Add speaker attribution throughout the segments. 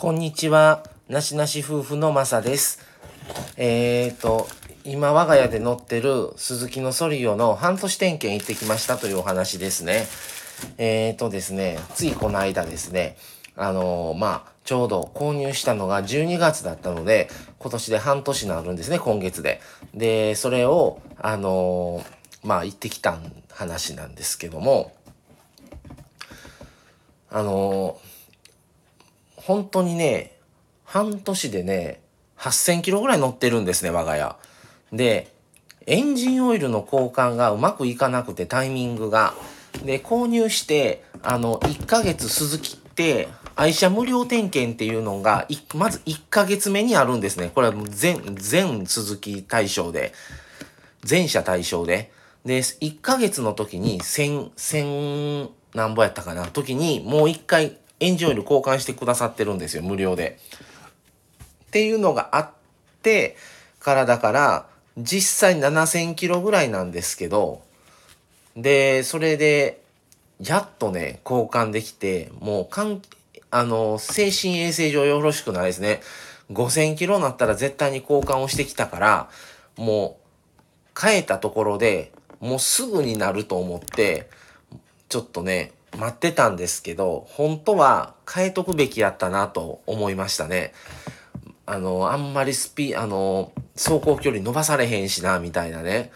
Speaker 1: こんにちは。なしなし夫婦のまさです。えーと、今我が家で乗ってる鈴木のソリオの半年点検行ってきましたというお話ですね。えーとですね、ついこの間ですね、あのーまあ、ちょうど購入したのが12月だったので、今年で半年になるんですね、今月で。で、それを、あのーまあ、行ってきた話なんですけども、あのー本当にね、半年でね、8000キロぐらい乗ってるんですね、我が家。で、エンジンオイルの交換がうまくいかなくて、タイミングが。で、購入して、あの、1ヶ月鈴木って、愛車無料点検っていうのが、まず1ヶ月目にあるんですね。これは全、全鈴木対象で、全車対象で。で、1ヶ月の時に1000、1000何ぼやったかな時に、もう1回エンジンオイル交換してくださってるんですよ、無料で。っていうのがあってからだから、実際7000キロぐらいなんですけど、で、それで、やっとね、交換できて、もうかん、あの、精神衛生上よろしくないですね。5000キロになったら絶対に交換をしてきたから、もう、変えたところでもうすぐになると思って、ちょっとね、待ってたんですけど、本当は変えとくべきやったなと思いましたね。あの、あんまりスピ、あの、走行距離伸ばされへんしな、みたいなね。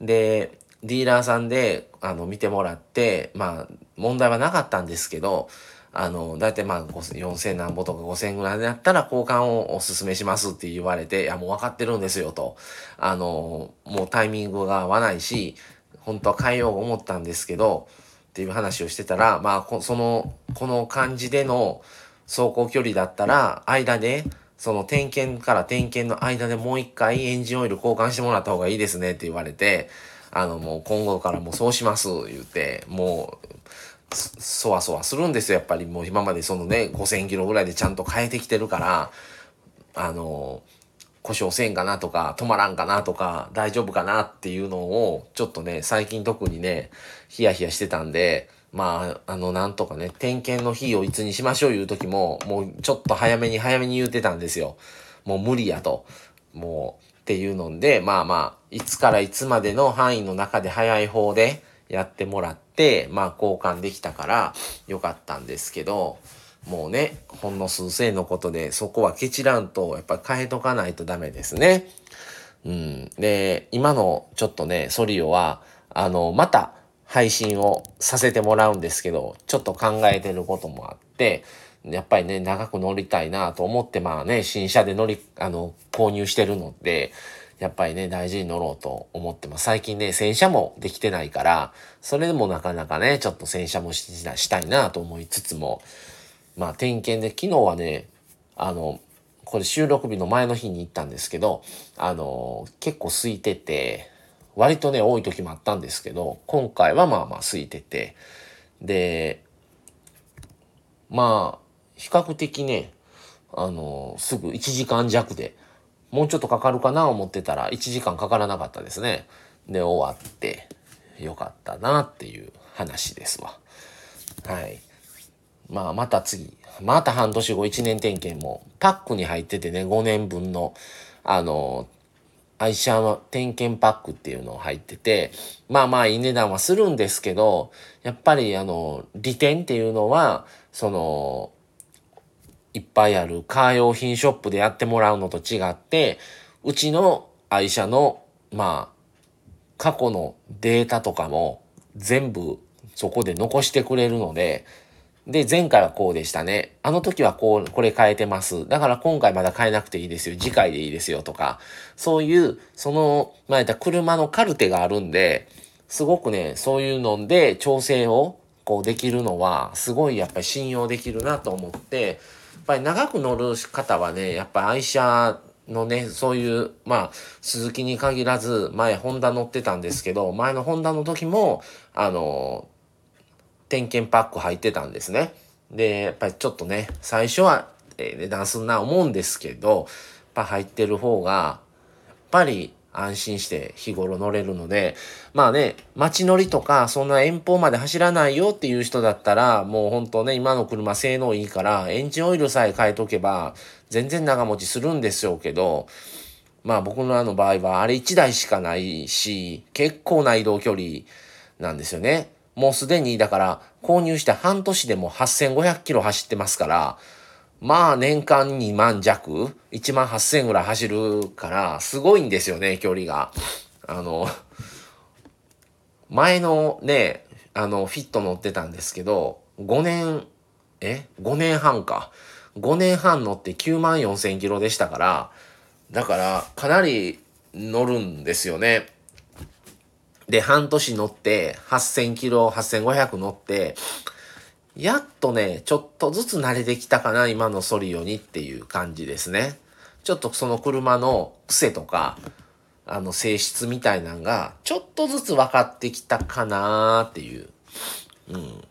Speaker 1: で、ディーラーさんで、あの、見てもらって、まあ、問題はなかったんですけど、あの、だいたいまあ、4000何ぼとか5000ぐらいだったら交換をお勧めしますって言われて、いや、もう分かってるんですよと。あの、もうタイミングが合わないし、本当は変えようと思ったんですけど、っていう話をしてたら、まあ、こその、この感じでの走行距離だったら、間で、その点検から点検の間でもう一回エンジンオイル交換してもらった方がいいですねって言われて、あの、もう今後からもうそうします、言って、もう、そそわそわするんですよ、やっぱり。もう今までそのね、5000キロぐらいでちゃんと変えてきてるから、あの、故障せんかなとか、止まらんかなとか、大丈夫かなっていうのを、ちょっとね、最近特にね、ヒヤヒヤしてたんで、まあ、あの、なんとかね、点検の日をいつにしましょういう時も、もうちょっと早めに早めに言ってたんですよ。もう無理やと。もう、っていうので、まあまあ、いつからいつまでの範囲の中で早い方でやってもらって、まあ交換できたからよかったんですけど、もうね、ほんの数千のことで、そこはケチらんと、やっぱ変えとかないとダメですね。うん。で、今のちょっとね、ソリオは、あの、また配信をさせてもらうんですけど、ちょっと考えてることもあって、やっぱりね、長く乗りたいなと思って、まあね、新車で乗り、あの、購入してるので、やっぱりね、大事に乗ろうと思ってます。最近ね、洗車もできてないから、それでもなかなかね、ちょっと洗車もししたいなと思いつつも、まあ点検で、昨日はね、あの、これ収録日の前の日に行ったんですけど、あの、結構空いてて、割とね、多い時もあったんですけど、今回はまあまあ空いてて、で、まあ、比較的ね、あの、すぐ1時間弱で、もうちょっとかかるかな思ってたら1時間かからなかったですね。で、終わって、よかったなっていう話ですわ。はい。まあ、また次、また半年後1年点検も、パックに入っててね、5年分の、あの、愛車の点検パックっていうのを入ってて、まあまあいい値段はするんですけど、やっぱりあの、利点っていうのは、その、いっぱいあるカー用品ショップでやってもらうのと違って、うちの愛車の、まあ、過去のデータとかも全部そこで残してくれるので、で、前回はこうでしたね。あの時はこう、これ変えてます。だから今回まだ変えなくていいですよ。次回でいいですよとか、そういう、その、まあ、言った車のカルテがあるんで、すごくね、そういうので調整をこうできるのは、すごいやっぱり信用できるなと思って、やっぱり長く乗る方はね、やっぱ愛車のね、そういう、まあ、鈴木に限らず、前、ホンダ乗ってたんですけど、前のホンダの時も、あの、点検パック入ってたんですね。で、やっぱりちょっとね、最初は、え値段すんな思うんですけど、やっぱ入ってる方が、やっぱり、安心して日頃乗れるので、まあね、街乗りとか、そんな遠方まで走らないよっていう人だったら、もう本当ね、今の車性能いいから、エンジンオイルさえ変えとけば、全然長持ちするんでしょうけど、まあ僕のあの場合は、あれ1台しかないし、結構な移動距離なんですよね。もうすでに、だから、購入して半年でも8500キロ走ってますから、まあ年間2万弱、1万8000ぐらい走るから、すごいんですよね、距離が。あの、前のね、あの、フィット乗ってたんですけど、5年、え ?5 年半か。5年半乗って9万4000キロでしたから、だからかなり乗るんですよね。で、半年乗って8000キロ、8500乗って、やっとね、ちょっとずつ慣れてきたかな、今のソリオにっていう感じですね。ちょっとその車の癖とか、あの性質みたいなんが、ちょっとずつ分かってきたかなっていう、うん、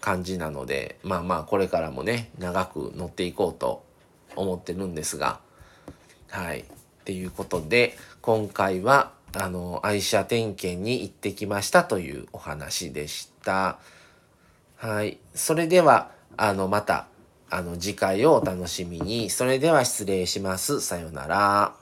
Speaker 1: 感じなので、まあまあこれからもね、長く乗っていこうと思ってるんですが、はい。っていうことで、今回は、あの、愛車点検に行ってきましたというお話でした。はい。それでは、あの、また、あの、次回をお楽しみに。それでは失礼します。さようなら。